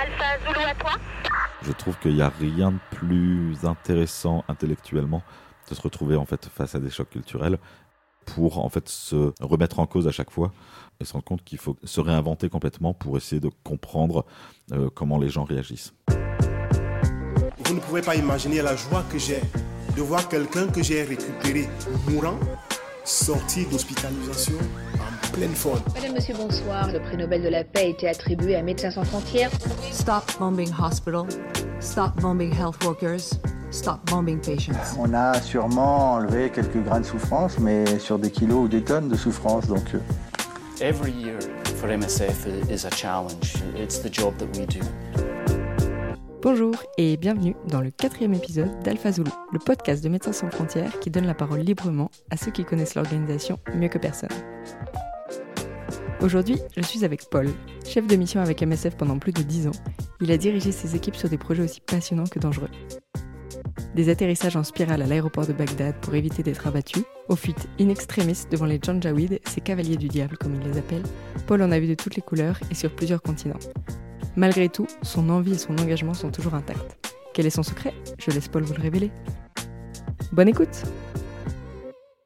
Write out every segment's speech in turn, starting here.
Alpha Zulu à toi. Je trouve qu'il n'y a rien de plus intéressant intellectuellement de se retrouver en fait face à des chocs culturels pour en fait se remettre en cause à chaque fois et se rendre compte qu'il faut se réinventer complètement pour essayer de comprendre euh, comment les gens réagissent. Vous ne pouvez pas imaginer la joie que j'ai de voir quelqu'un que j'ai récupéré mourant sorti d'hospitalisation pleine forme. Madame, monsieur, bonsoir. Le prix Nobel de la paix a été attribué à Médecins sans frontières. Stop bombing hospital. Stop bombing health workers. Stop bombing patients. On a sûrement enlevé quelques grains de souffrance, mais sur des kilos ou des tonnes de souffrance. Donc, euh, Every year for MSF is a challenge. It's the job that we do. Bonjour et bienvenue dans le quatrième épisode d'Alpha Zulu, le podcast de Médecins sans frontières qui donne la parole librement à ceux qui connaissent l'organisation mieux que personne. Aujourd'hui, je suis avec Paul, chef de mission avec MSF pendant plus de 10 ans. Il a dirigé ses équipes sur des projets aussi passionnants que dangereux. Des atterrissages en spirale à l'aéroport de Bagdad pour éviter d'être abattu, aux fuites in extremis devant les Janjaweed, ces cavaliers du diable comme il les appelle, Paul en a vu de toutes les couleurs et sur plusieurs continents. Malgré tout, son envie et son engagement sont toujours intacts. Quel est son secret? Je laisse Paul vous le révéler. Bonne écoute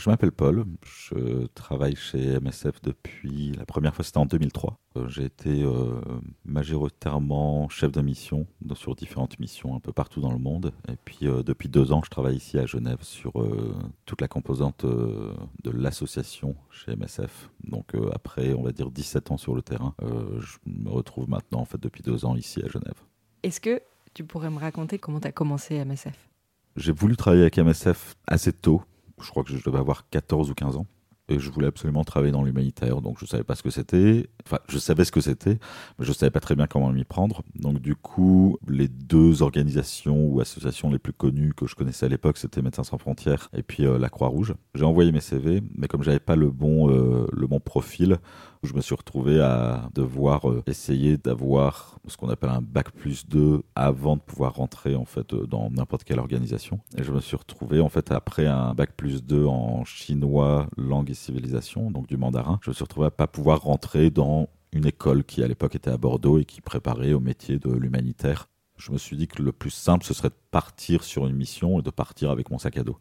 Je m'appelle Paul, je travaille chez MSF depuis la première fois c'était en 2003. Euh, J'ai été euh, majoritairement chef de mission sur différentes missions un peu partout dans le monde. Et puis euh, depuis deux ans je travaille ici à Genève sur euh, toute la composante de l'association chez MSF. Donc après on va dire 17 ans sur le terrain, je me retrouve maintenant en fait depuis deux ans ici à Genève. Est-ce que tu pourrais me raconter comment tu as commencé MSF J'ai voulu travailler avec MSF assez tôt. Je crois que je devais avoir 14 ou 15 ans. Et je voulais absolument travailler dans l'humanitaire. Donc je savais pas ce que c'était. Enfin, je savais ce que c'était, mais je savais pas très bien comment m'y prendre. Donc du coup, les deux organisations ou associations les plus connues que je connaissais à l'époque, c'était Médecins sans frontières et puis euh, la Croix-Rouge. J'ai envoyé mes CV, mais comme j'avais pas le bon euh, le bon profil, je me suis retrouvé à devoir euh, essayer d'avoir ce qu'on appelle un bac plus 2 avant de pouvoir rentrer en fait euh, dans n'importe quelle organisation. Et je me suis retrouvé en fait après un bac plus 2 en chinois, langue et civilisation, donc du mandarin, je me suis retrouvé à pas pouvoir rentrer dans une école qui à l'époque était à Bordeaux et qui préparait au métier de l'humanitaire. Je me suis dit que le plus simple, ce serait de partir sur une mission et de partir avec mon sac à dos.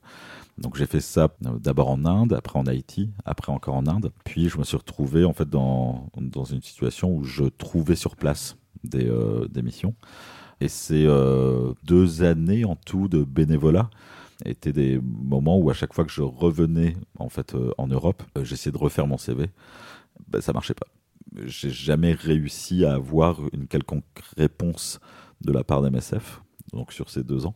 Donc j'ai fait ça euh, d'abord en Inde, après en Haïti, après encore en Inde. Puis je me suis retrouvé en fait dans, dans une situation où je trouvais sur place des, euh, des missions. Et ces euh, deux années en tout de bénévolat étaient des moments où à chaque fois que je revenais en fait euh, en Europe, j'essayais de refaire mon CV. Ben, ça marchait pas. J'ai jamais réussi à avoir une quelconque réponse de la part d'MSF, donc sur ces deux ans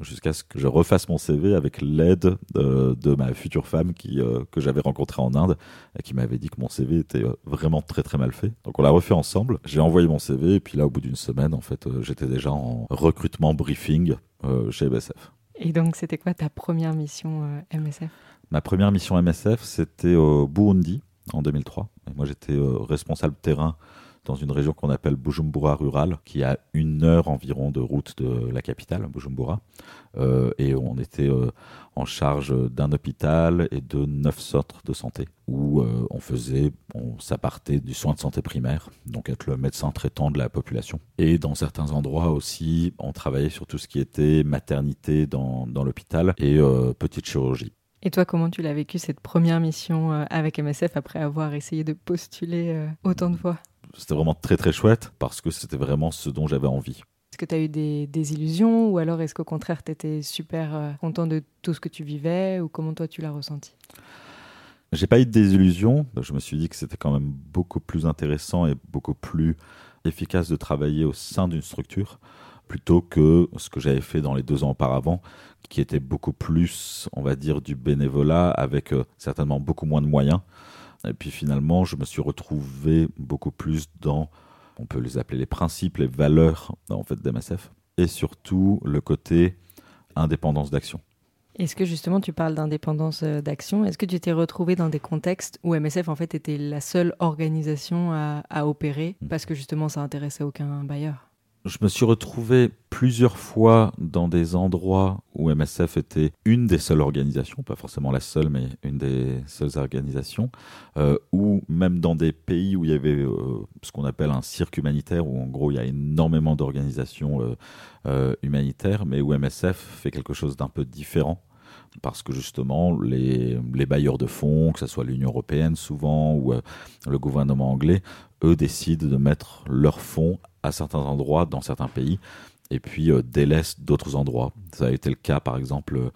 jusqu'à ce que je refasse mon CV avec l'aide euh, de ma future femme qui, euh, que j'avais rencontrée en Inde et qui m'avait dit que mon CV était euh, vraiment très très mal fait. Donc on l'a refait ensemble. J'ai envoyé mon CV et puis là au bout d'une semaine en fait j'étais déjà en recrutement briefing chez MSF. Et donc c'était quoi ta première mission MSF Ma première mission MSF c'était au Burundi en 2003. Et moi j'étais responsable terrain dans une région qu'on appelle Bujumbura rural, qui à une heure environ de route de la capitale, Bujumbura. Euh, et on était euh, en charge d'un hôpital et de neuf centres de santé, où euh, on faisait, on s'appartait du soin de santé primaire, donc être le médecin traitant de la population. Et dans certains endroits aussi, on travaillait sur tout ce qui était maternité dans, l'hôpital et petite chirurgie. Et toi, comment tu l'as vécu cette première mission avec MSF après avoir essayé de postuler autant de fois? C'était vraiment très très chouette parce que c'était vraiment ce dont j'avais envie. Est-ce que tu as eu des, des illusions ou alors est-ce qu'au contraire tu étais super euh, content de tout ce que tu vivais ou comment toi tu l'as ressenti? J'ai pas eu de désillusion. Je me suis dit que c'était quand même beaucoup plus intéressant et beaucoup plus efficace de travailler au sein d'une structure plutôt que ce que j'avais fait dans les deux ans auparavant, qui était beaucoup plus, on va dire, du bénévolat avec euh, certainement beaucoup moins de moyens. Et puis finalement, je me suis retrouvé beaucoup plus dans, on peut les appeler les principes, les valeurs en fait d'MSF, et surtout le côté indépendance d'action. Est-ce que justement tu parles d'indépendance euh, d'action? Est-ce que tu t'es retrouvé dans des contextes où MSF en fait était la seule organisation à, à opérer? Mm. parce que justement ça intéressait aucun bailleur je me suis retrouvé plusieurs fois dans des endroits où MSF était une des seules organisations, pas forcément la seule, mais une des seules organisations, euh, ou même dans des pays où il y avait euh, ce qu'on appelle un cirque humanitaire, où en gros il y a énormément d'organisations euh, humanitaires, mais où MSF fait quelque chose d'un peu différent parce que justement les, bailleurs de fonds, que ce soit l'Union européenne souvent ou le gouvernement anglais, eux décident de mettre leurs fonds à certains endroits dans certains pays et puis euh, délaissent d'autres endroits. Ça a été le cas par exemple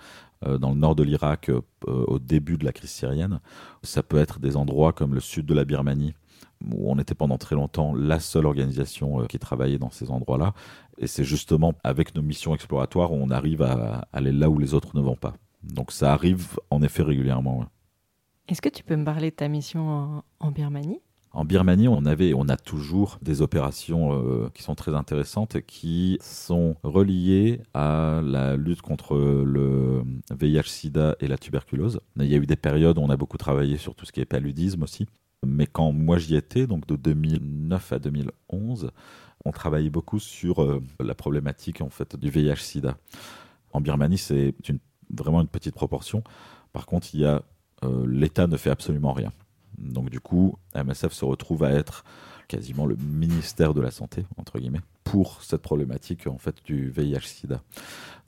euh, dans le nord de l'Irak euh, au début de la crise syrienne. Ça peut être des endroits comme le sud de la Birmanie où on était pendant très longtemps la seule organisation qui travaillait dans ces endroits-là. Et c'est justement avec nos missions exploratoires où on arrive à aller là où les autres ne vont pas. Donc ça arrive en effet régulièrement. Est-ce que tu peux me parler de ta mission en Birmanie? En Birmanie, on avait, on a toujours des opérations euh, qui sont très intéressantes et qui sont reliées à la lutte contre le VIH/SIDA et la tuberculose. Il y a eu des périodes où on a beaucoup travaillé sur tout ce qui est paludisme aussi. Mais quand moi j'y étais, donc de 2009 à 2011, on travaillait beaucoup sur euh, la problématique en fait du VIH/SIDA. En Birmanie, c'est vraiment une petite proportion. Par contre, il y a euh, l'État ne fait absolument rien. Donc du coup, MSF se retrouve à être quasiment le ministère de la Santé, entre guillemets, pour cette problématique en fait du VIH-Sida.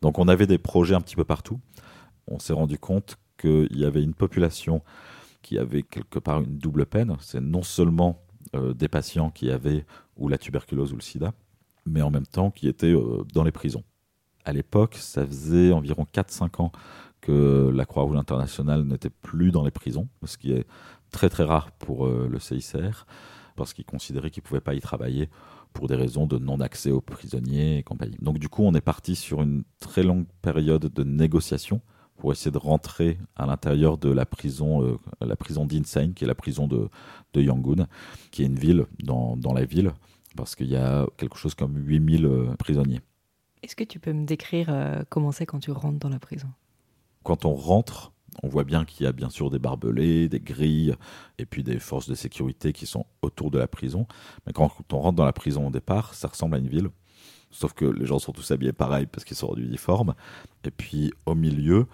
Donc on avait des projets un petit peu partout. On s'est rendu compte qu'il y avait une population qui avait quelque part une double peine. C'est non seulement euh, des patients qui avaient ou la tuberculose ou le sida, mais en même temps qui étaient euh, dans les prisons. À l'époque, ça faisait environ 4-5 ans que la Croix-Rouge internationale n'était plus dans les prisons, ce qui est très très rare pour euh, le CICR, parce qu'ils considéraient qu'ils ne pouvaient pas y travailler pour des raisons de non-accès aux prisonniers et compagnie. Donc du coup, on est parti sur une très longue période de négociation pour essayer de rentrer à l'intérieur de la prison, euh, la prison d'Insein, qui est la prison de, de Yangon, qui est une ville dans, dans la ville, parce qu'il y a quelque chose comme 8000 euh, prisonniers. Est-ce que tu peux me décrire euh, comment c'est quand tu rentres dans la prison? Quand on rentre, on voit bien qu'il y a bien sûr des barbelés, des grilles, et puis des forces de sécurité qui sont autour de la prison. Mais quand on rentre dans la prison au départ, ça ressemble à une ville. Sauf que les gens sont tous habillés pareil parce qu'ils sont en uniforme. Et puis au milieu,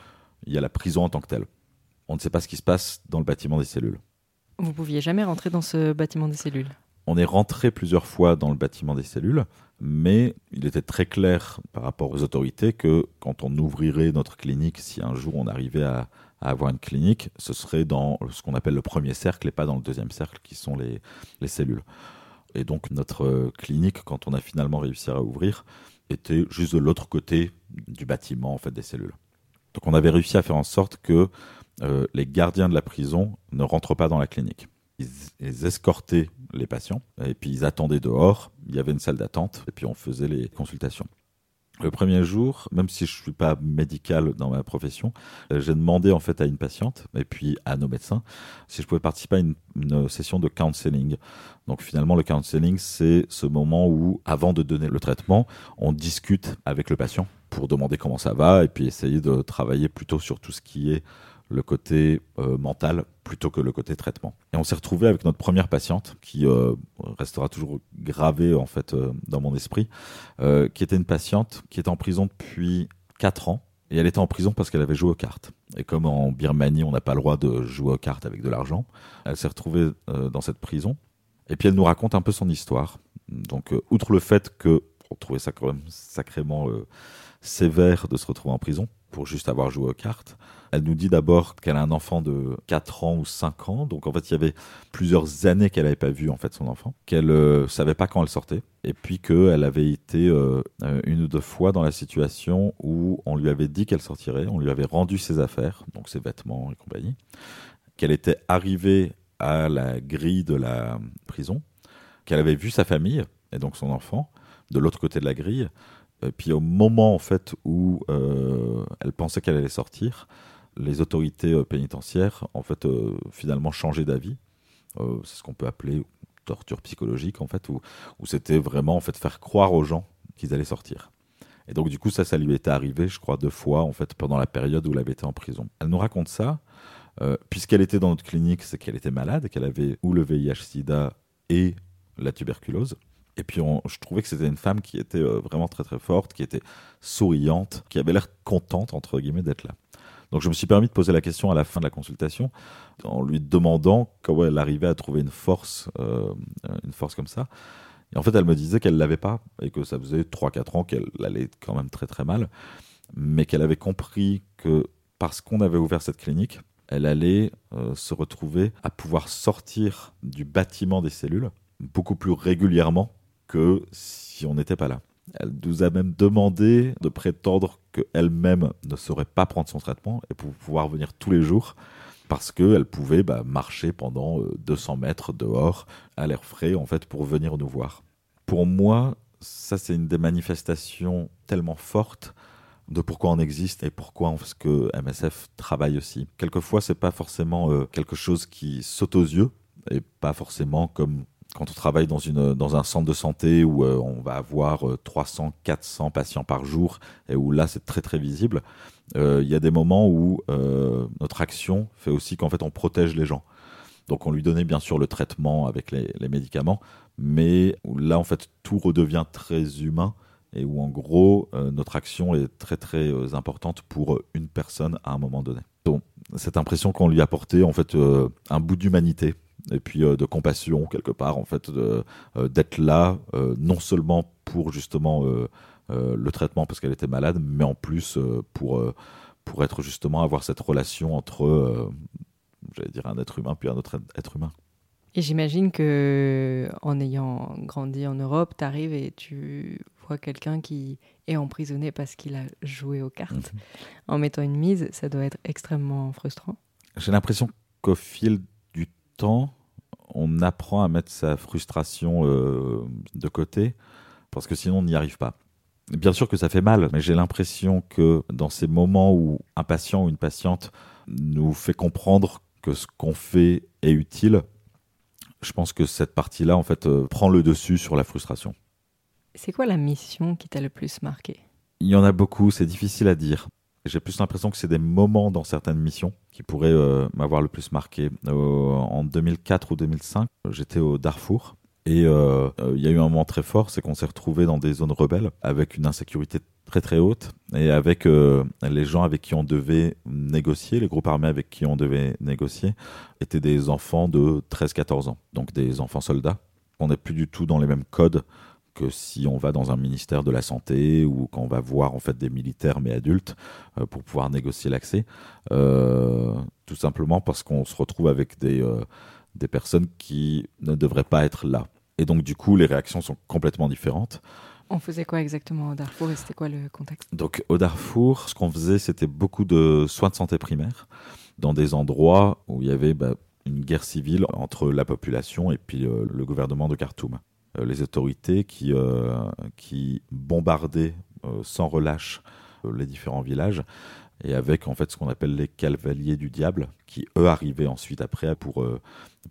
il y a la prison en tant que telle. On ne sait pas ce qui se passe dans le bâtiment des cellules. Vous pouviez jamais rentrer dans ce bâtiment des cellules? On est rentré plusieurs fois dans le bâtiment des cellules, mais il était très clair par rapport aux autorités que quand on ouvrirait notre clinique, si un jour on arrivait à, à avoir une clinique, ce serait dans ce qu'on appelle le premier cercle et pas dans le deuxième cercle qui sont les, les cellules. Et donc notre clinique, quand on a finalement réussi à ouvrir, était juste de l'autre côté du bâtiment en fait des cellules. Donc on avait réussi à faire en sorte que euh, les gardiens de la prison ne rentrent pas dans la clinique. Ils, escortaient les patients et puis ils attendaient dehors. Il y avait une salle d'attente et puis on faisait les consultations. Le premier jour, même si je suis pas médical dans ma profession, euh, j'ai demandé en fait à une patiente et puis à nos médecins si je pouvais participer à une, une session de counseling. Donc finalement, le counseling, c'est ce moment où, avant de donner le traitement, on discute avec le patient pour demander comment ça va et puis essayer de travailler plutôt sur tout ce qui est le côté euh, mental plutôt que le côté traitement. Et on s'est retrouvé avec notre première patiente qui euh, restera toujours gravée en fait euh, dans mon esprit, qui était une patiente qui était en prison depuis 4 ans et elle était en prison parce qu'elle avait joué aux cartes. Et comme en Birmanie, on n'a pas le droit de jouer aux cartes avec de l'argent, elle s'est retrouvée dans cette prison. Et puis elle nous raconte un peu son histoire. Donc, outre le fait que on trouvait ça quand même sacrément sévère de se retrouver en prison pour juste avoir joué aux cartes, elle nous dit d'abord qu'elle a un enfant de 4 ans ou 5 ans. Donc en fait, il y avait plusieurs années qu'elle n'avait pas vu en fait son enfant, qu'elle euh, savait pas quand elle sortait, et puis qu'elle avait été euh, une ou deux fois dans la situation où on lui avait dit qu'elle sortirait, on lui avait rendu ses affaires, donc ses vêtements et compagnie, qu'elle était arrivée à la grille de la prison, qu'elle avait vu sa famille et donc son enfant de l'autre côté de la grille. Et puis au moment en fait où euh, elle pensait qu'elle allait sortir, les autorités euh, pénitentiaires en fait euh, finalement changé d'avis. Euh, c'est ce qu'on peut appeler torture psychologique en fait, où, c'était vraiment en fait faire croire aux gens qu'ils allaient sortir. Et donc du coup ça, ça lui était arrivé, je crois, deux fois en fait pendant la période où elle avait été en prison. Elle nous raconte ça. Euh, puisqu'elle était dans notre clinique, c'est qu'elle était malade, qu'elle avait ou le VIH/SIDA et la tuberculose, Et puis je trouvais que c'était une femme qui était euh, vraiment très très forte, qui était souriante, qui avait l'air contente entre guillemets d'être là. Donc je me suis permis de poser la question à la fin de la consultation en lui demandant comment elle arrivait à trouver une force, euh, une force comme ça. Et en fait, elle me disait qu'elle l'avait pas et que ça faisait 3-4 ans qu'elle allait quand même très très mal, mais qu'elle avait compris que parce qu'on avait ouvert cette clinique, elle allait euh, se retrouver à pouvoir sortir du bâtiment des cellules beaucoup plus régulièrement que si on n'était pas là. Elle nous a même demandé de prétendre qu'elle-même ne saurait pas prendre son traitement et pour pouvoir venir tous les jours parce qu'elle pouvait bah, marcher pendant euh, 200 mètres dehors à l'air frais en fait pour venir nous voir. Pour moi, ça c'est une des manifestations tellement fortes de pourquoi on existe et pourquoi ce que MSF travaille aussi. Quelquefois, c'est pas forcément euh, quelque chose qui saute aux yeux et pas forcément comme quand on travaille dans, une, dans un centre de santé où euh, on va avoir euh, 300, 400 patients par jour et où là c'est très très visible. Euh, Il y a des moments où euh, notre action fait aussi qu'en fait on protège les gens. Donc on lui donnait bien sûr le traitement avec les, les médicaments, mais là en fait tout redevient très humain et où en gros euh, notre action est très très euh, importante pour euh, une personne à un moment donné. Donc cette impression qu'on lui apportait en fait euh, un bout d'humanité et puis euh, de compassion quelque part en fait euh, d'être là euh, non seulement pour justement le traitement parce qu'elle était malade, mais en plus pour pour être justement avoir cette relation entre j'allais dire un être humain puis un autre être humain. Et j'imagine que en ayant grandi en Europe, tu arrives et tu vois quelqu'un qui est emprisonné parce qu'il a joué aux cartes Mhm. en mettant une mise, ça doit être extrêmement frustrant. J'ai l'impression qu'au fil temps, on apprend à mettre sa frustration euh, de côté, parce que sinon on n'y arrive pas. Bien sûr que ça fait mal, mais j'ai l'impression que dans ces moments où un patient ou une patiente nous fait comprendre que ce qu'on fait est utile, je pense que cette partie-là, en fait, euh, prend le dessus sur la frustration. C'est quoi la mission qui t'a le plus marqué? Il y en a beaucoup, c'est difficile à dire. J'ai plus l'impression que c'est des moments dans certaines missions qui pourraient euh, m'avoir le plus marqué. Euh, en 2004 ou 2005, j'étais au Darfour et euh, il y a eu un moment très fort, c'est qu'on s'est retrouvé dans des zones rebelles avec une insécurité très très haute et avec les gens avec qui on devait négocier, les groupes armés avec qui on devait négocier, étaient des enfants de 13-14 ans, donc des enfants soldats. On n'est plus du tout dans les mêmes codes que si on va dans un ministère de la santé ou quand on va voir en fait des militaires mais adultes euh, pour pouvoir négocier l'accès, Euh, tout simplement parce qu'on se retrouve avec des euh, des personnes qui ne devraient pas être là. Et donc du coup, les réactions sont complètement différentes. On faisait quoi exactement au Darfour et c'était quoi le contexte? Donc au Darfour, ce qu'on faisait, c'était beaucoup de soins de santé primaire dans des endroits où il y avait bah, une guerre civile entre la population et puis le gouvernement de Khartoum. Euh, les autorités qui, euh, qui bombardaient euh, sans relâche les différents villages et avec en fait ce qu'on appelle les cavaliers du diable qui eux arrivaient ensuite après pour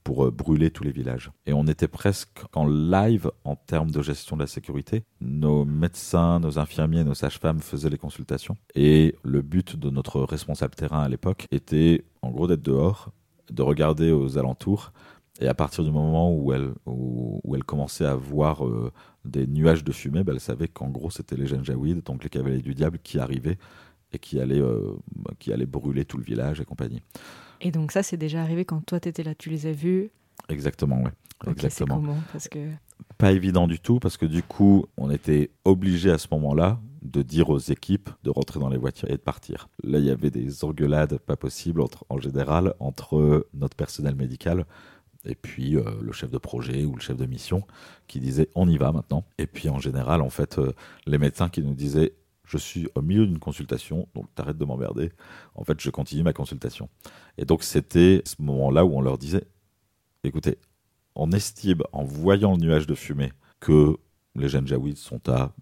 pour brûler tous les villages. Et on était presque en live en termes de gestion de la sécurité. Nos médecins, nos infirmiers, nos sages-femmes faisaient les consultations. Et le but de notre responsable terrain à l'époque était en gros d'être dehors, de regarder aux alentours. Et à partir du moment où elle, où, où elle commençait à voir euh, des nuages de fumée, ben, elle savait qu'en gros c'était les Janjaouides, donc les cavaliers du diable, qui arrivaient et qui allaient, euh, qui allaient brûler tout le village et compagnie. Et donc ça, c'est déjà arrivé quand toi, t'étais là, tu les as vus? Exactement, c'est Exactement. comment? Parce que pas évident du tout parce que du coup, on était obligé à ce moment-là de dire aux équipes de rentrer dans les voitures et de partir. Là, il y avait des engueulades pas possibles entre, en général entre notre personnel médical et puis euh, le chef de projet ou le chef de mission qui disait on y va maintenant. Et puis en général, en fait, euh, les médecins qui nous disaient je suis au milieu d'une consultation, donc t'arrêtes de m'emmerder. En fait, je continue ma consultation. Et donc c'était ce moment-là où on leur disait écoutez, on estime en voyant le nuage de fumée que les Janjaouides sont à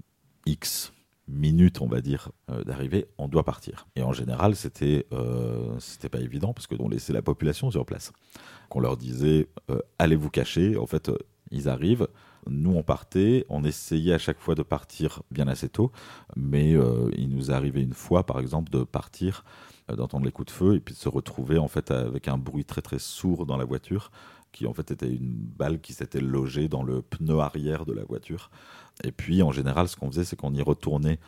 X minutes, on va dire, euh, d'arrivée, on doit partir. Et en général, c'était euh, c'était pas évident parce que on laissait la population sur place. Qu'on leur disait euh, allez vous cacher. En fait, euh, ils arrivent. Nous, on partait. On essayait à chaque fois de partir bien assez tôt, mais euh, il nous arrivé une fois, par exemple, de partir, d'entendre les coups de feu et puis de se retrouver en fait avec un bruit très très sourd dans la voiture qui en fait était une balle qui s'était logée dans le pneu arrière de la voiture. Et puis en général, ce qu'on faisait, c'est qu'on y retournait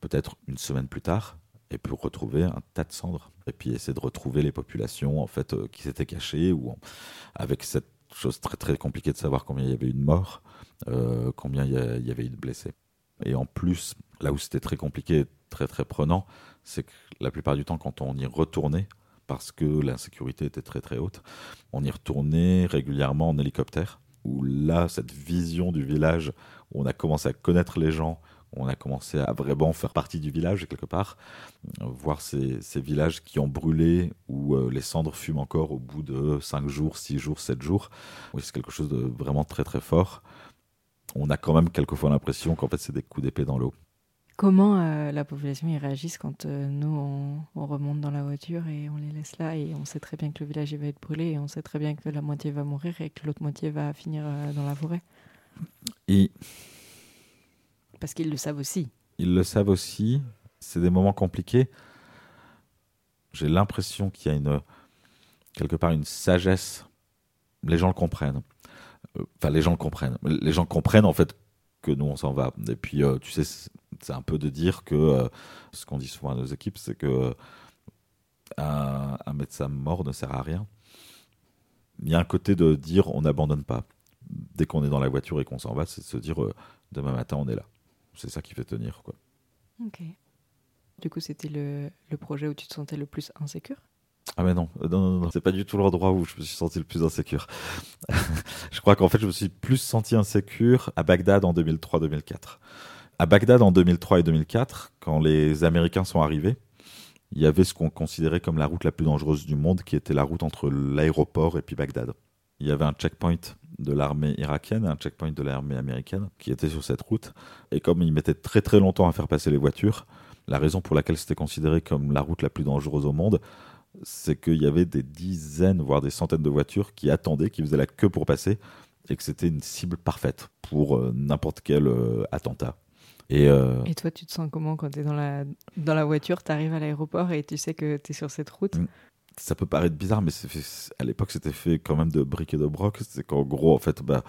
peut-être une semaine plus tard et pour retrouver un tas de cendres et puis essayer de retrouver les populations en fait euh, qui s'étaient cachées ou avec cette chose très très compliquée de savoir combien il y avait eu de morts, euh, combien il y, y avait eu de blessés. Et en plus, là où c'était très compliqué, très très prenant, c'est que la plupart du temps, quand on y retournait, parce que l'insécurité était très très haute, on y retournait régulièrement en hélicoptère, où là, cette vision du village, où on a commencé à connaître les gens, on a commencé à vraiment faire partie du village quelque part, euh, voir ces, villages qui ont brûlé, où euh, les cendres fument encore au bout de 5 jours, 6 jours, 7 jours. C'est quelque chose de vraiment très très fort. On a quand même quelquefois l'impression qu'en fait c'est des coups d'épée dans l'eau. Comment euh, la population y réagissent quand euh, nous, on, on remonte dans la voiture et on les laisse là et on sait très bien que le village il va être brûlé et on sait très bien que la moitié va mourir et que l'autre moitié va finir euh, dans la forêt Et Parce qu'ils le savent aussi. ils le savent aussi, c'est des moments compliqués. J'ai l'impression qu'il y a une, quelque part une sagesse. Les gens le comprennent. Enfin, les gens le comprennent. Les gens comprennent en fait que nous on s'en va. Et puis, tu sais, c'est un peu de dire que euh, ce qu'on dit souvent à nos équipes, c'est que euh, un, un médecin mort ne sert à rien. Il y a un côté de dire on n'abandonne pas. Dès qu'on est dans la voiture et qu'on s'en va, c'est de se dire euh, demain matin on est là. C'est ça qui fait tenir quoi. Ok. Du coup, c'était le, le projet où tu te sentais le plus insécure? Ah mais non, non, non, non, c'est pas du tout l'endroit où je me suis senti le plus insécure. je crois qu'en fait, je me suis plus senti insécure à Bagdad en 2003-2004. À Bagdad en 2003 et 2004, quand les Américains sont arrivés, il y avait ce qu'on considérait comme la route la plus dangereuse du monde, qui était la route entre l'aéroport et puis Bagdad. Il y avait un checkpoint de l'armée irakienne et un checkpoint de l'armée américaine qui était sur cette route. Et comme ils mettaient très très longtemps à faire passer les voitures, la raison pour laquelle c'était considéré comme la route la plus dangereuse au monde, c'est qu'il y avait des dizaines, voire des centaines de voitures qui attendaient, qui faisaient la queue pour passer, et que c'était une cible parfaite pour euh, n'importe quel euh, attentat. Et, euh, Et toi, tu te sens comment quand tu es dans la, dans la voiture, tu arrives à l'aéroport et tu sais que tu es sur cette route Mm. ça peut paraître bizarre, mais fait- à l'époque, c'était fait quand même de briques et de broc. C'est qu'en gros, en fait, bah,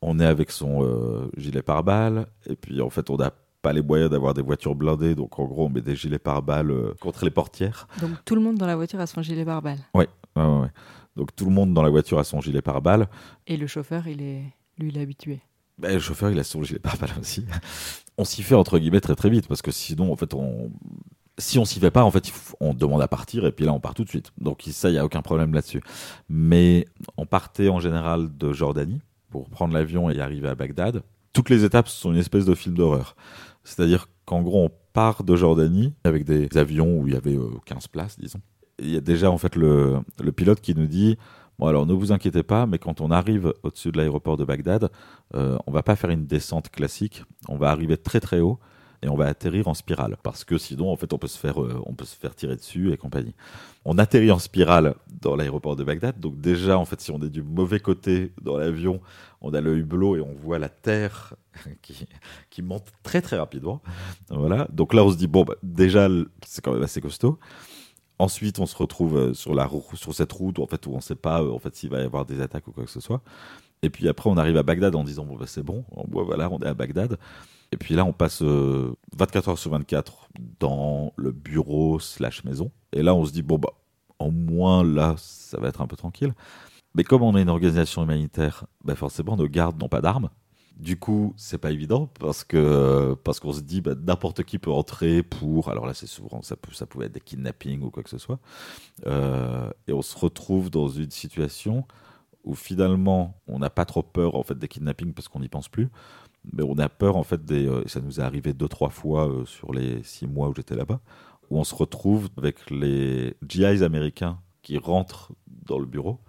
on est avec son euh, gilet pare-balles, et puis en fait, on n'a pas les moyens d'avoir des voitures blindées, donc en gros, on met des gilets pare-balles euh, contre les portières. Donc tout le monde dans la voiture a son gilet pare-balles. Ouais, ouais, ouais. Donc tout le monde dans la voiture a son gilet pare-balles. Et le chauffeur, il est, lui, il est habitué. Ben, le chauffeur, il a son gilet pare-balles aussi. On s'y fait entre guillemets très très vite parce que sinon, en fait, on si on s'y fait pas, en fait, on demande à partir et puis là, on part tout de suite. Donc ça, il y a aucun problème là-dessus. Mais on partait en général de Jordanie pour prendre l'avion et arriver à Bagdad. Toutes les étapes sont une espèce de film d'horreur. C'est-à-dire qu'en gros, on part de Jordanie avec des avions où il y avait euh, 15 places, disons. Il y a déjà en fait le pilote qui nous dit Bon, alors ne vous inquiétez pas, mais quand on arrive au-dessus de l'aéroport de Bagdad, euh, on va pas faire une descente classique, on va arriver très très haut et on va atterrir en spirale parce que sinon en fait on peut se faire euh, on peut se faire tirer dessus et compagnie. On atterrit en spirale dans l'aéroport de Bagdad, donc déjà en fait si on est du mauvais côté dans l'avion, on a l'œil bleu et on voit la terre qui, qui monte très très rapidement. Voilà, donc là on se dit bon bah, déjà c'est quand même assez costaud. Ensuite, on se retrouve euh, sur, la, sur cette route où, en fait, on ne sait pas euh, en fait, s'il va y avoir des attaques ou quoi que ce soit. Et puis après, on arrive à Bagdad en disant bon, bah, c'est bon, voilà, on est à Bagdad. Et puis là, on passe euh, 24 heures sur 24 dans le bureau slash maison. Et là, on se dit bon, bah, au moins là, ça va être un peu tranquille. Mais comme on est une organisation humanitaire, bah, forcément, nos gardes n'ont pas d'armes. Du coup, c'est pas évident parce que parce qu'on se dit bah, n'importe qui peut entrer pour. Alors là, c'est souvent ça peut pouvait être des kidnappings ou quoi que ce soit. Euh, et on se retrouve dans une situation où finalement on n'a pas trop peur en fait des kidnappings parce qu'on n'y pense plus, mais on a peur en fait des. euh, ça nous est arrivé deux trois fois euh, sur les six mois où j'étais là-bas, où on se retrouve avec les GIs américains qui rentrent dans le bureau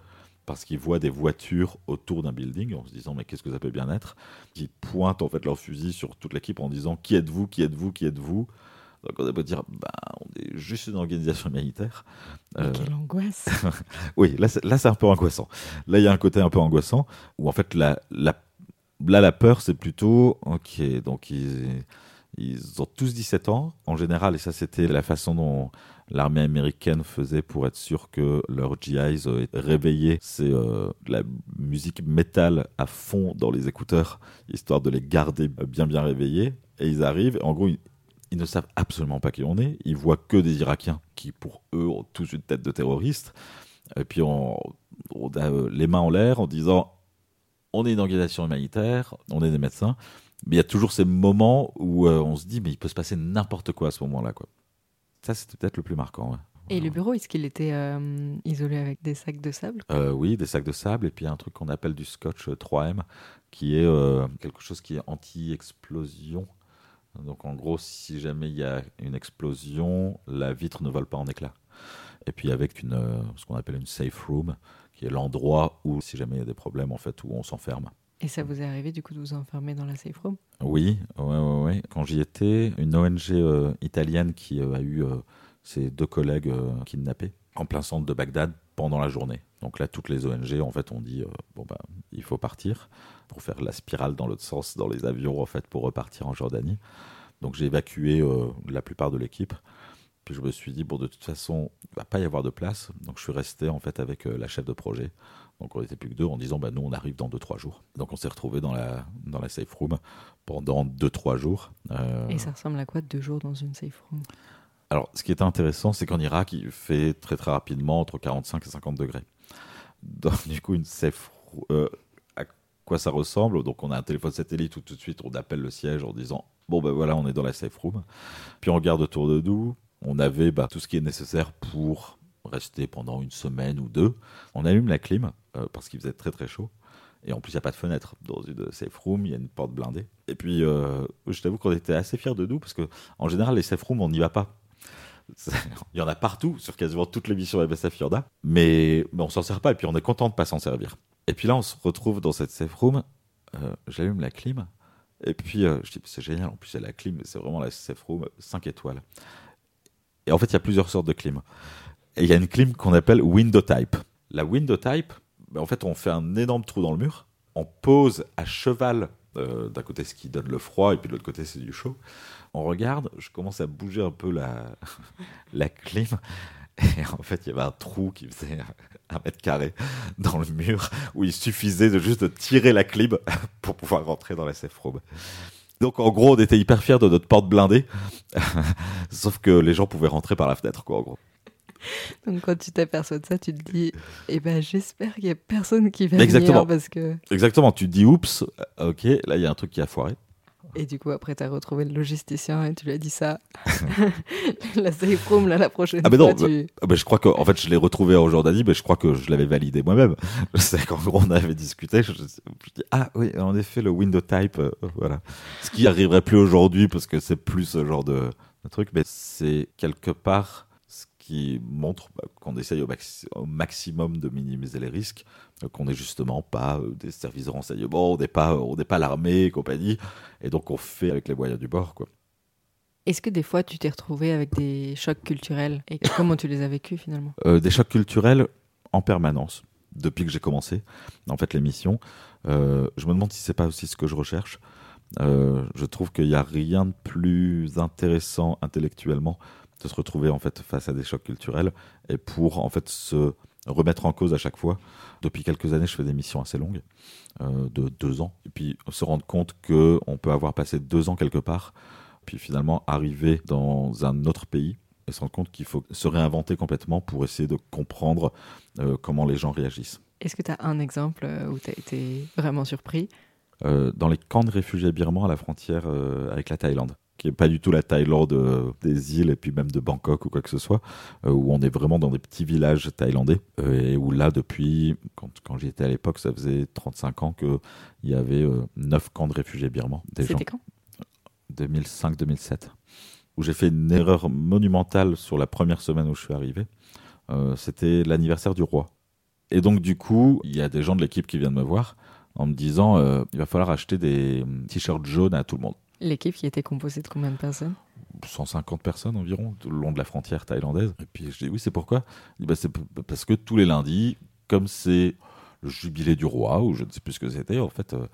parce qu'ils voient des voitures autour d'un building en se disant mais qu'est-ce que ça peut bien être? Qui pointent en fait leur fusil sur toute l'équipe en disant qui êtes-vous qui êtes-vous qui êtes-vous? Donc on a beau dire bah on est juste une organisation humanitaire Euh, Quelle angoisse oui, là, c'est- là c'est un peu angoissant. Là, il y a un côté un peu angoissant où en fait, la, la, là, la peur, c'est plutôt ok. Donc, ils, Ils ont tous 17 ans, en général, et ça c'était la façon dont l'armée américaine faisait pour être sûr que leurs GIs euh, réveillaient. C'est euh, la musique métal à fond dans les écouteurs, histoire de les garder bien bien réveillés. Et ils arrivent, en gros, ils, ne savent absolument pas qui on est. Ils voient que des Irakiens qui, pour eux, ont tous une tête de terroriste. Et puis on, a euh, les mains en l'air en disant on est une organisation humanitaire, on est des médecins. Mais il y a toujours ces moments où euh, on se dit mais il peut se passer n'importe quoi à ce moment-là. Quoi. Ça, c'était peut-être le plus marquant. ouais. Et le bureau, est-ce qu'il était euh, isolé avec des sacs de sable? Euh, oui, des sacs de sable et puis un truc qu'on appelle du scotch euh, 3M qui est euh, quelque chose qui est anti-explosion. Donc en gros, si jamais il y a une explosion, la vitre ne vole pas en éclats. Et puis avec une, euh, ce qu'on appelle une safe room, qui est l'endroit où, si jamais il y a des problèmes, en fait, où on s'enferme. Et ça vous est arrivé du coup de vous enfermer dans la safe room? Oui, ouais, ouais. Quand j'y étais, une ONG euh, italienne qui euh, a eu euh, ses deux collègues kidnappés en plein centre de Bagdad pendant la journée. Donc là, toutes les ONG, en fait, ont dit bon bah, il faut partir pour faire la spirale dans l'autre sens dans les avions, en fait, pour repartir en Jordanie. Donc j'ai évacué la plupart de l'équipe. Puis je me suis dit bon, de toute façon, il va pas y avoir de place. Donc je suis resté en fait avec euh, la chef de projet. Donc on n'était plus que deux en disant bah nous on arrive dans 2-3 jours. Donc on s'est retrouvé dans la dans la safe room pendant 2-3 jours. Euh, Et ça ressemble à quoi deux jours dans une safe room? Alors, ce qui est intéressant, c'est qu'en Irak, il fait très très rapidement entre 45 et 50 degrés. Donc, du coup, une safe, rou- euh, à quoi ça ressemble? Donc, on a un téléphone satellite où tout de suite on appelle le siège en disant bon ben voilà, on est dans la safe room. Puis on regarde autour de nous. On avait bah, tout ce qui est nécessaire pour rester pendant une semaine ou deux. On allume la clim euh, parce qu'il faisait très très chaud. Et en plus, il n'y a pas de fenêtre dans une safe room, il y a une porte blindée. Et puis, euh, je t'avoue qu'on était assez fiers de nous parce que, en général, les safe rooms, on n'y va pas. Il y en a partout, sur quasiment toutes les missions MSF, il y en. Mais, mais on s'en sert pas, et puis on est content de pas s'en servir. Et puis là, on se retrouve dans cette safe room. euh, J'allume la clim. Et puis, je dis, c'est génial, en plus, il y a la clim, c'est vraiment la safe room 5 étoiles. Et en fait, il y a plusieurs sortes de clim. Et il y a une clim qu'on appelle window type. La window type, ben, en fait, on fait un énorme trou dans le mur. On pose à cheval euh, d'un côté ce qui donne le froid, et puis de l'autre côté, c'est du chaud. On regarde, je commence à bouger un peu la, la clim. Et en fait, il y avait un trou qui faisait un mètre carré dans le mur où il suffisait de juste tirer la clim pour pouvoir rentrer dans la safe. Donc en gros, on était hyper fiers de notre porte blindée, sauf que les gens pouvaient rentrer par la fenêtre, quoi, en gros. Donc quand tu t'aperçois de ça, tu te dis eh ben j'espère qu'il y a personne qui va Exactement. venir parce que Exactement, tu te dis, oups, ok, là il y a un truc qui a foiré. Et du coup après t'as retrouvé le logisticien et tu lui as dit ça. la safe room là la prochaine Ah, mais fois non, tu Ah ben, je crois que, en fait, je l'ai retrouvé en Jordanie, mais je crois que je l'avais validé moi-même. Je sais qu'en gros, on avait discuté. Je, je- je dis, ah oui, en effet, le window type, euh, voilà. Ce qui arriverait plus aujourd'hui parce que c'est plus ce genre de, de truc, mais c'est quelque part qui montre bah, qu'on essaye au, maxi- au maximum de minimiser les risques, euh, qu'on n'est justement pas euh, des services de renseignement, on n'est pas, on pas l'armée et compagnie, et donc on fait avec les moyens du bord, quoi. Est-ce que des fois tu t'es retrouvé avec des chocs culturels et comment tu les as vécus finalement? Euh, des chocs culturels en permanence depuis que j'ai commencé en fait l'émission. Euh, je me demande si c'est pas aussi ce que je recherche. Euh, je trouve qu'il n'y a rien de plus intéressant intellectuellement de se retrouver en fait face à des chocs culturels et pour en fait se remettre en cause à chaque fois. Depuis quelques années, je fais des missions assez longues, euh, de deux ans, et puis se rendre compte que on peut avoir passé deux ans quelque part, puis finalement arriver dans un autre pays et se rendre compte qu'il faut se réinventer complètement pour essayer de comprendre euh, comment les gens réagissent. Est-ce que tu as un exemple euh, où tu as été vraiment surpris? Euh, dans les camps de réfugiés birmans à la frontière avec la Thaïlande, qui n'est pas du tout la Thaïlande euh, des îles et puis même de Bangkok ou quoi que ce soit, euh, où on est vraiment dans des petits villages thaïlandais, euh, et où là, depuis, quand, quand j'y étais à l'époque, ça faisait 35 ans qu'il y avait euh, 9 camps de réfugiés birmans. C'était quand? 2005-2007, où j'ai fait une erreur monumentale sur la première semaine où je suis arrivé. Euh, C'était l'anniversaire du roi. Et donc, du coup, il y a des gens de l'équipe qui viennent me voir en me disant euh, il va falloir acheter des t-shirts jaunes à tout le monde. L'équipe qui était composée de combien de personnes? 150 personnes environ, tout le long de la frontière thaïlandaise. Et puis je dis oui, c'est pourquoi? Bah, C'est parce que tous les lundis, comme c'est le jubilé du roi, ou je ne sais plus ce que c'était, en fait, euh,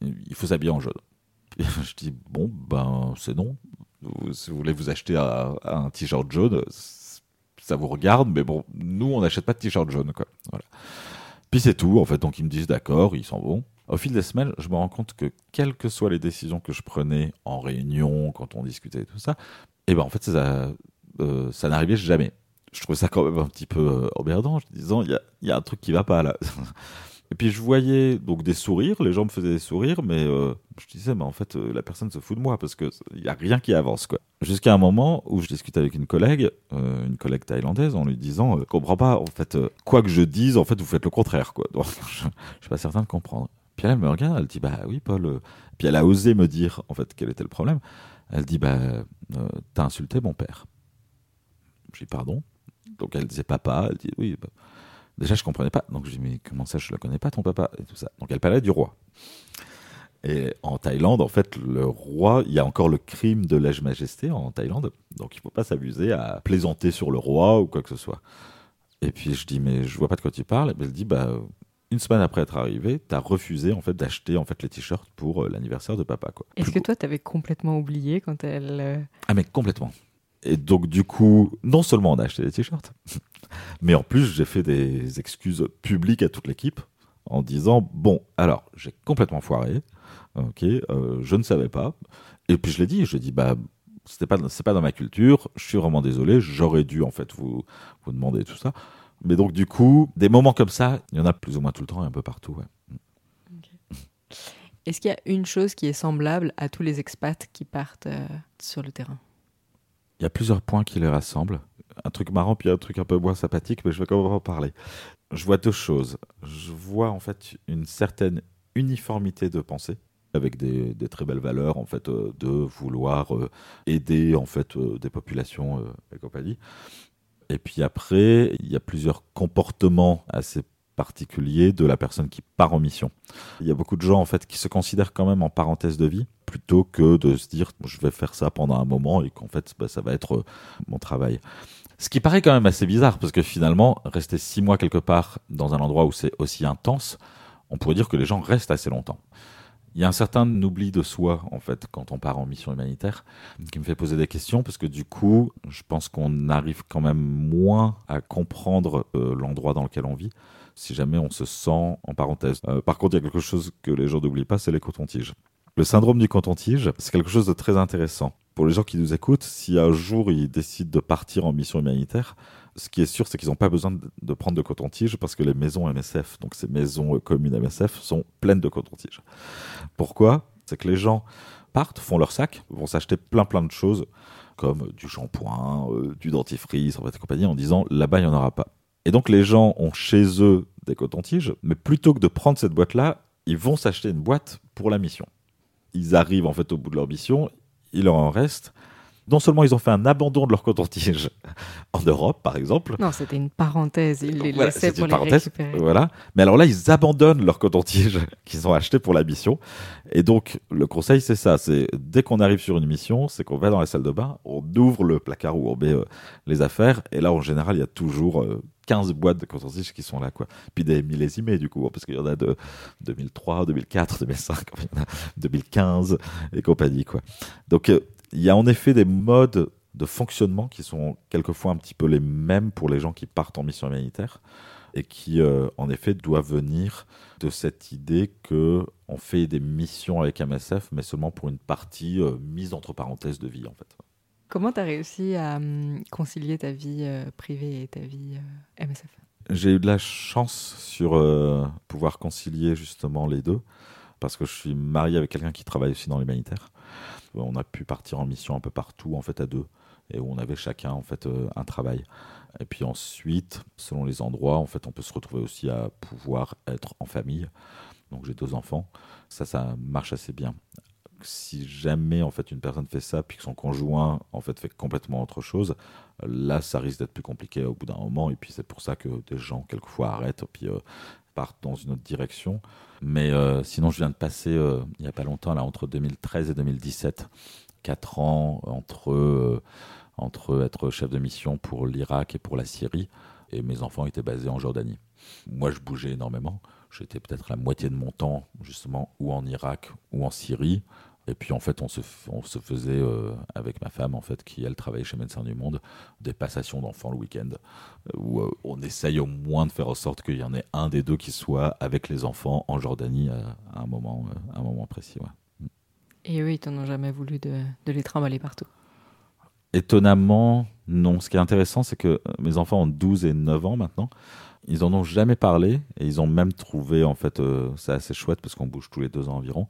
il faut s'habiller en jaune. je dis bon ben c'est non. Si vous voulez vous acheter un, un t-shirt jaune, ça vous regarde, mais bon, nous on n'achète pas de t-shirt jaune quoi. Voilà. Puis c'est tout en fait. Donc ils me disent d'accord, ils s'en vont. Au fil des semaines, je me rends compte que quelles que soient les décisions que je prenais en réunion, quand on discutait et tout ça, et ben en fait ça, euh, n'arrivait jamais. Je trouvais ça quand même un petit peu euh, emmerdant, en disant il y a, il y un truc qui va pas là. Et puis je voyais donc des sourires, les gens me faisaient des sourires, mais euh, je disais, mais en fait, la personne se fout de moi parce qu'il n'y a rien qui avance. quoi. Jusqu'à un moment où je discutais avec une collègue, une collègue thaïlandaise, en lui disant, comprends pas, en fait, quoi que je dise, en fait, vous faites le contraire. Quoi. Je ne suis pas certain de comprendre. Puis elle me regarde, elle dit, bah oui, Paul. euh. Puis elle a osé me dire, en fait, quel était le problème. Elle dit, bah, euh, t'as insulté mon père. Je dis, pardon? Donc elle disait papa, elle dit, oui, bah, Déjà, je comprenais pas. Donc, je dis, mais comment ça, je le connais pas, ton papa? Et tout ça. Donc, elle parlait du roi. Et en Thaïlande, en fait, le roi, il y a encore le crime de lèse-majesté en Thaïlande. Donc, il faut pas s'amuser à plaisanter sur le roi ou quoi que ce soit. Et puis, je dis, mais je vois pas de quoi tu parles. Et elle dit, bah, une semaine après être arrivé, tu as refusé, en fait, d'acheter, en fait, les t-shirts pour euh, l'anniversaire de papa, quoi. Est-ce que toi, t'avais complètement oublié quand elle. euh, ah mais complètement. Et donc du coup, non seulement on a acheté des t-shirts, mais en plus j'ai fait des excuses publiques à toute l'équipe en disant bon alors j'ai complètement foiré, ok, euh, je ne savais pas. Et puis je l'ai dit, je dis bah c'était pas c'est pas dans ma culture, je suis vraiment désolé, j'aurais dû en fait vous vous demander tout ça. Mais donc du coup, des moments comme ça, il y en a plus ou moins tout le temps et un peu partout. ouais. Est-ce qu'il y a une chose qui est semblable à tous les expats qui partent euh, sur le terrain? Il y a plusieurs points qui les rassemblent. Un truc marrant, puis un truc un peu moins sympathique, mais je vais quand même en parler. Je vois deux choses. Je vois en fait une certaine uniformité de pensée, avec des, des très belles valeurs en fait euh, de vouloir euh, aider en fait euh, des populations et compagnie. Et puis après, il y a plusieurs comportements assez particulier de la personne qui part en mission. Il y a beaucoup de gens en fait qui se considèrent quand même en parenthèse de vie plutôt que de se dire je vais faire ça pendant un moment et qu'en fait bah, ça va être euh, mon travail. Ce qui paraît quand même assez bizarre parce que finalement rester six mois quelque part dans un endroit où c'est aussi intense, on pourrait dire que les gens restent assez longtemps. Il y a un certain oubli de soi, en fait, quand on part en mission humanitaire, qui me fait poser des questions, parce que du coup, je pense qu'on arrive quand même moins à comprendre euh, l'endroit dans lequel on vit, si jamais on se sent en parenthèse. Euh, par contre, il y a quelque chose que les gens n'oublient pas, c'est les cotons-tiges. Le syndrome du coton-tige, c'est quelque chose de très intéressant. Pour les gens qui nous écoutent, si un jour ils décident de partir en mission humanitaire, ce qui est sûr, c'est qu'ils n'ont pas besoin de, prendre de coton-tige parce que les maisons MSF, donc ces maisons euh, communes MSF, sont pleines de coton-tige. Pourquoi? C'est que les gens partent, font leur sac, vont s'acheter plein plein de choses comme du shampoing, euh, du dentifrice, en fait, et compagnie, en disant là-bas il n'y en aura pas. Et donc les gens ont chez eux des cotons-tiges, mais plutôt que de prendre cette boîte-là, ils vont s'acheter une boîte pour la mission. Ils arrivent en fait au bout de leur mission, il leur en reste. Non seulement ils ont fait un abandon de leur coton-tige en Europe, par exemple, Non, c'était une parenthèse. Ils les voilà, laissaient pour une les parenthèse, récupérer. Voilà. Mais alors là, ils abandonnent leur coton-tige qu'ils ont acheté pour la mission. Et donc, le conseil, c'est ça. C'est dès qu'on arrive sur une mission, c'est qu'on va dans la salle de bain, on ouvre le placard où on met euh, les affaires. Et là, en général, il y a toujours euh, 15 boîtes de coton-tige qui sont là, quoi. Puis des millésimés, du coup, parce qu'il y en a de 2003, 2004, 2005, il y en a 2015 et compagnie, quoi. Donc, euh, il y a en effet des modes de fonctionnement qui sont quelquefois un petit peu les mêmes pour les gens qui partent en mission humanitaire et qui, euh, en effet, doivent venir de cette idée que on fait des missions avec MSF, mais seulement pour une partie euh, mise entre parenthèses de vie, en fait. Comment tu as réussi à hum, concilier ta vie euh, privée et ta vie MSF J'ai eu de la chance sur pouvoir concilier justement les deux, parce que je suis marié avec quelqu'un qui travaille aussi dans l'humanitaire. On a pu partir en mission un peu partout, en fait, à deux, et où on avait chacun, en fait, euh, un travail. Et puis ensuite, selon les endroits, en fait, on peut se retrouver aussi à pouvoir être en famille. Donc j'ai deux enfants, ça, ça marche assez bien. Si jamais en fait une personne fait ça, puis que son conjoint en fait fait complètement autre chose, là, ça risque d'être plus compliqué au bout d'un moment. Et puis c'est pour ça que des gens quelquefois arrêtent, puis euh, partent dans une autre direction. Mais euh, sinon, je viens de passer euh, il n'y a pas longtemps là entre 2013 et 2017, quatre ans entre euh, entre être chef de mission pour l'Irak et pour la Syrie. Et mes enfants étaient basés en Jordanie. Moi, je bougeais énormément. J'étais peut-être la moitié de mon temps, justement, ou en Irak ou en Syrie. Et puis en fait, on se, on se faisait euh, avec ma femme, en fait, qui elle travaillait chez Médecins du Monde, des passations d'enfants le week-end, euh, où euh, on essaye au moins de faire en sorte qu'il y en ait un des deux qui soit avec les enfants en Jordanie à, à un, moment, euh, à un moment précis. ouais. Et eux, ils t'en ont jamais voulu de, de les trimballer partout? Étonnamment, non. Ce qui est intéressant, c'est que euh, mes enfants ont 12 et 9 ans maintenant. Ils en ont jamais parlé et ils ont même trouvé, en fait, euh, ça assez chouette parce qu'on bouge tous les deux ans environ.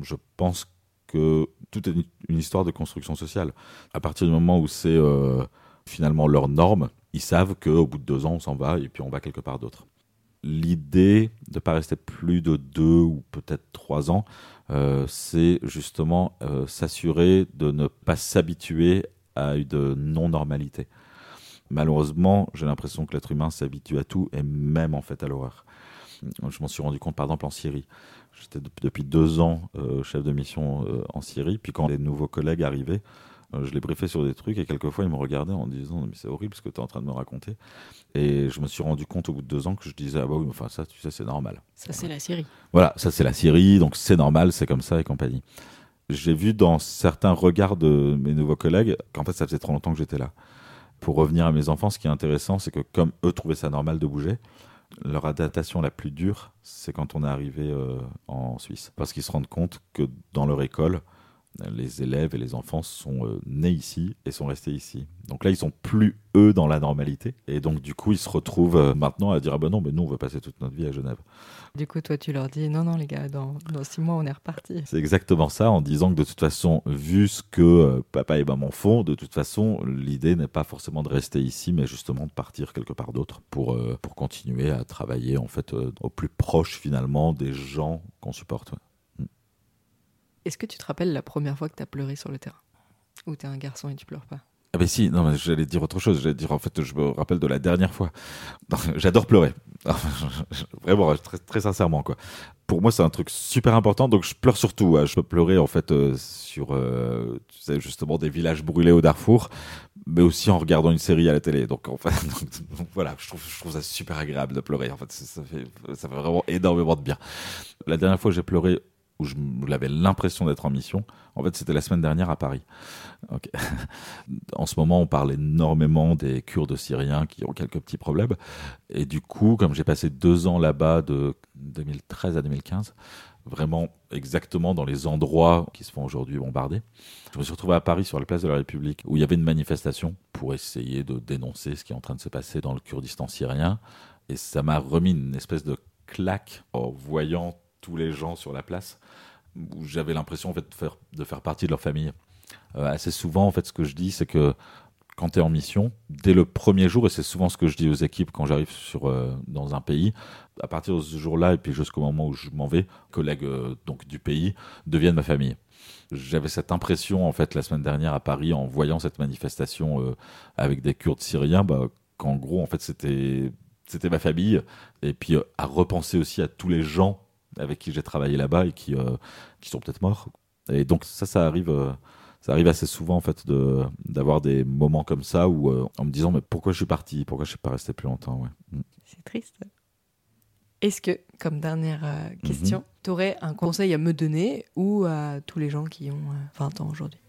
Je pense que tout est une histoire de construction sociale. À partir du moment où c'est euh, finalement leur norme, ils savent qu'au bout de deux ans, on s'en va et puis on va quelque part d'autre. L'idée de ne pas rester plus de deux ou peut-être trois ans, euh, c'est justement euh, s'assurer de ne pas s'habituer à une non-normalité. Malheureusement, j'ai l'impression que l'être humain s'habitue à tout et même en fait à l'horreur. Je m'en suis rendu compte par exemple en Syrie. J'étais de- depuis deux ans euh, chef de mission euh, en Syrie, puis quand les nouveaux collègues arrivaient, euh, je les briefais sur des trucs et quelquefois ils me regardaient en disant mais c'est horrible ce que tu es en train de me raconter. Et je me suis rendu compte au bout de deux ans que je disais ah bah oui, enfin ça tu sais c'est normal. Ça, c'est la Syrie. Voilà, ça c'est la Syrie, donc c'est normal, c'est comme ça et compagnie. J'ai vu dans certains regards de mes nouveaux collègues qu'en fait ça faisait trop longtemps que j'étais là. Pour revenir à mes enfants, ce qui est intéressant, c'est que comme eux trouvaient ça normal de bouger, leur adaptation la plus dure, c'est quand on est arrivé euh, en Suisse. Parce qu'ils se rendent compte que dans leur école, les élèves et les enfants sont euh, nés ici et sont restés ici. Donc là, ils sont plus eux dans la normalité. Et donc, du coup, ils se retrouvent euh, maintenant à dire Ah ben non, mais nous, on veut passer toute notre vie à Genève. Du coup, toi, tu leur dis non, non, les gars, dans, dans six mois, on est reparti. C'est exactement ça, en disant que de toute façon, vu ce que euh, papa et maman font, de toute façon, l'idée n'est pas forcément de rester ici, mais justement de partir quelque part d'autre pour, pour continuer à travailler en fait au plus proche finalement des gens qu'on supporte. ouais. Est-ce que tu te rappelles la première fois que tu as pleuré sur le terrain Ou t'es un garçon et tu pleures pas Ah ben si, non, mais j'allais dire autre chose. J'allais dire en fait, je me rappelle de la dernière fois. J'adore pleurer. Vraiment, très, très sincèrement quoi. Pour moi, c'est un truc super important. Donc je pleure surtout. hein. Je peux pleurer en fait euh, sur, euh, tu sais, justement des villages brûlés au Darfour, mais aussi en regardant une série à la télé. Donc en fait, voilà, je trouve, je trouve ça super agréable de pleurer. En fait, ça fait, ça fait vraiment énormément de bien. La dernière fois, j'ai pleuré où je j'avais l'impression d'être en mission. En fait, c'était la semaine dernière à Paris. En ce moment, on parle énormément des Kurdes syriens qui ont quelques petits problèmes. Et du coup, comme j'ai passé deux ans là-bas de 2013 à 2015, vraiment exactement dans les endroits qui se font aujourd'hui bombarder, je me suis retrouvé à Paris sur la place de la République où il y avait une manifestation pour essayer de dénoncer ce qui est en train de se passer dans le Kurdistan syrien. Et ça m'a remis une espèce de claque en voyant tous les gens sur la place où j'avais l'impression en fait de faire, partie de leur famille. Euh, assez souvent, en fait, ce que je dis, c'est que quand tu es en mission, dès le premier jour, et c'est souvent ce que je dis aux équipes quand j'arrive sur euh, dans un pays, à partir de ce jour-là et puis jusqu'au moment où je m'en vais, collègues euh, donc du pays deviennent ma famille. J'avais cette impression en fait la semaine dernière à Paris en voyant cette manifestation avec des Kurdes syriens, bah, qu'en gros en fait c'était c'était ma famille et puis à repenser aussi à tous les gens avec qui j'ai travaillé là-bas et qui euh, qui sont peut-être morts. Et donc ça ça arrive euh, ça arrive assez souvent en fait de d'avoir des moments comme ça où euh, en me disant mais pourquoi je suis parti? Pourquoi je suis pas resté plus longtemps? Ouais. Mm. C'est triste. Est-ce que, comme dernière euh, question, tu aurais un conseil à me donner ou à tous les gens qui ont euh, 20 ans aujourd'hui?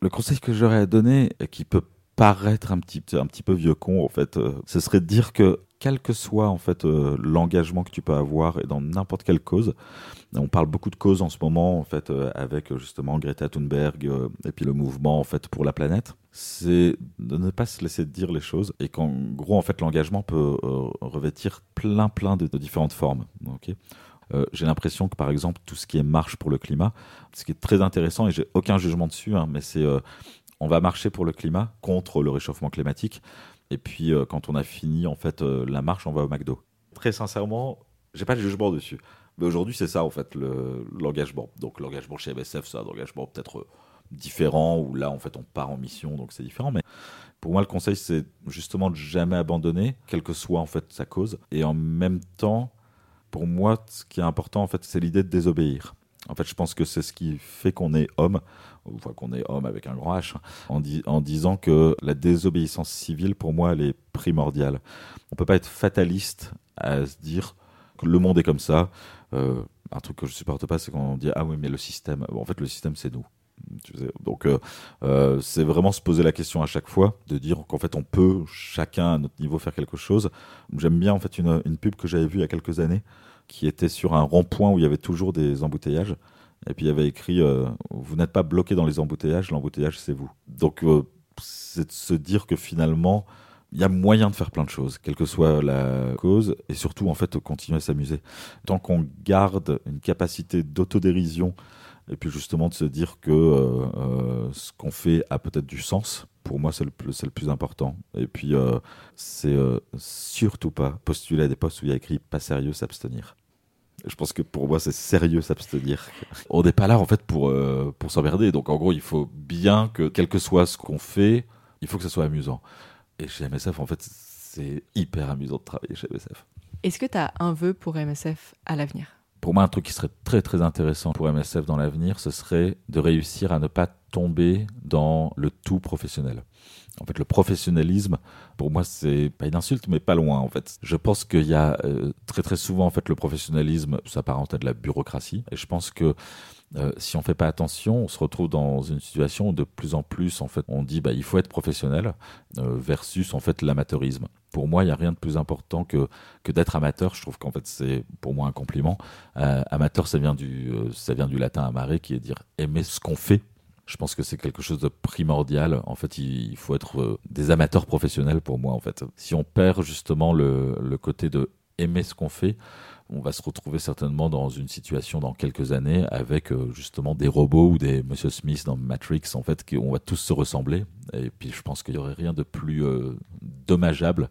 Le conseil que j'aurais à donner et qui peut paraître un petit un petit peu vieux con en fait euh, ce serait de dire que quel que soit en fait euh, l'engagement que tu peux avoir et dans n'importe quelle cause on parle beaucoup de causes en ce moment en fait euh, avec justement Greta Thunberg et puis le mouvement en fait pour la planète. C'est de ne pas se laisser dire les choses et qu'en gros en fait l'engagement peut revêtir plein plein de, différentes formes ok? Euh, j'ai l'impression que par exemple tout ce qui est marche pour le climat ce qui est très intéressant et j'ai aucun jugement dessus hein, mais c'est on va marcher pour le climat contre le réchauffement climatique. Et puis euh, quand on a fini en fait euh, la marche on va au McDo. Très sincèrement j'ai pas de jugement dessus. Mais aujourd'hui c'est ça en fait le- l'engagement. Donc l'engagement chez MSF c'est un engagement peut-être euh, différent où là en fait on part en mission donc c'est différent. Mais pour moi le conseil c'est justement de jamais abandonner quelle que soit en fait sa cause. Et en même temps pour moi ce qui est important en fait c'est l'idée de désobéir en fait je pense que c'est ce qui fait qu'on est homme enfin qu'on est homme avec un grand H en, di- en disant que la désobéissance civile pour moi elle est primordiale on peut pas être fataliste à se dire que le monde est comme ça euh, un truc que je supporte pas, c'est quand on dit ah oui mais le système. En fait, le système c'est nous. Donc euh, euh, c'est vraiment se poser la question à chaque fois, de dire qu'en fait on peut chacun à notre niveau faire quelque chose. J'aime bien en fait une, une pub que j'avais vue il y a quelques années qui était sur un rond-point où il y avait toujours des embouteillages. Et puis il y avait écrit euh, Vous n'êtes pas bloqué dans les embouteillages, l'embouteillage c'est vous. Donc euh, c'est de se dire que finalement il y a moyen de faire plein de choses, quelle que soit la cause, et surtout en fait continuer à s'amuser. Tant qu'on garde une capacité d'autodérision et puis justement de se dire que euh, ce qu'on fait a peut-être du sens. Pour moi, c'est le, le plus important. Et puis, c'est surtout pas postuler à des postes où il y a écrit pas sérieux, s'abstenir. Je pense que pour moi, c'est sérieux s'abstenir. On n'est pas là en fait pour, euh, pour s'emmerder. Donc en gros, il faut bien que, quel que soit ce qu'on fait, il faut que ça soit amusant. Et chez MSF, en fait, c'est hyper amusant de travailler chez MSF. Est-ce que tu as un vœu pour MSF à l'avenir? Pour moi, un truc qui serait très très intéressant pour MSF dans l'avenir, ce serait de réussir à ne pas tomber dans le tout professionnel. En fait, le professionnalisme, pour moi, c'est pas une insulte, mais pas loin. En fait, je pense qu'il y a euh, très très souvent en fait le professionnalisme s'apparente à de la bureaucratie, et je pense que euh, si on fait pas attention, on se retrouve dans une situation où de plus en plus, en fait, on dit bah il faut être professionnel euh, versus en fait l'amateurisme. Pour moi, il n'y a rien de plus important que que d'être amateur. Je trouve qu'en fait c'est pour moi un compliment. Euh, amateur, ça vient du euh, ça vient du latin amare, qui est dire aimer ce qu'on fait. Je pense que c'est quelque chose de primordial. En fait, il faut être euh, des amateurs professionnels pour moi. En fait, si on perd justement le, côté de aimer ce qu'on fait, on va se retrouver certainement dans une situation dans quelques années avec euh, justement des robots ou des Monsieur Smith dans Matrix en fait qui on va tous se ressembler et puis je pense qu'il y aurait rien de plus euh, dommageable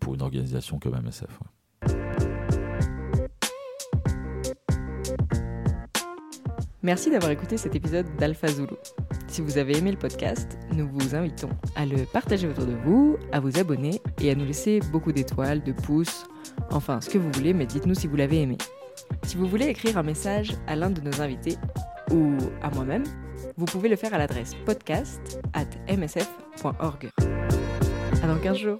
pour une organisation comme MSF. Merci d'avoir écouté cet épisode d'Alpha Zulu. Si vous avez aimé le podcast, nous vous invitons à le partager autour de vous, à vous abonner et à nous laisser beaucoup d'étoiles, de pouces, enfin ce que vous voulez, mais dites-nous si vous l'avez aimé. Si vous voulez écrire un message à l'un de nos invités ou à moi-même, vous pouvez le faire à l'adresse podcast at msf.org. À dans 15 jours.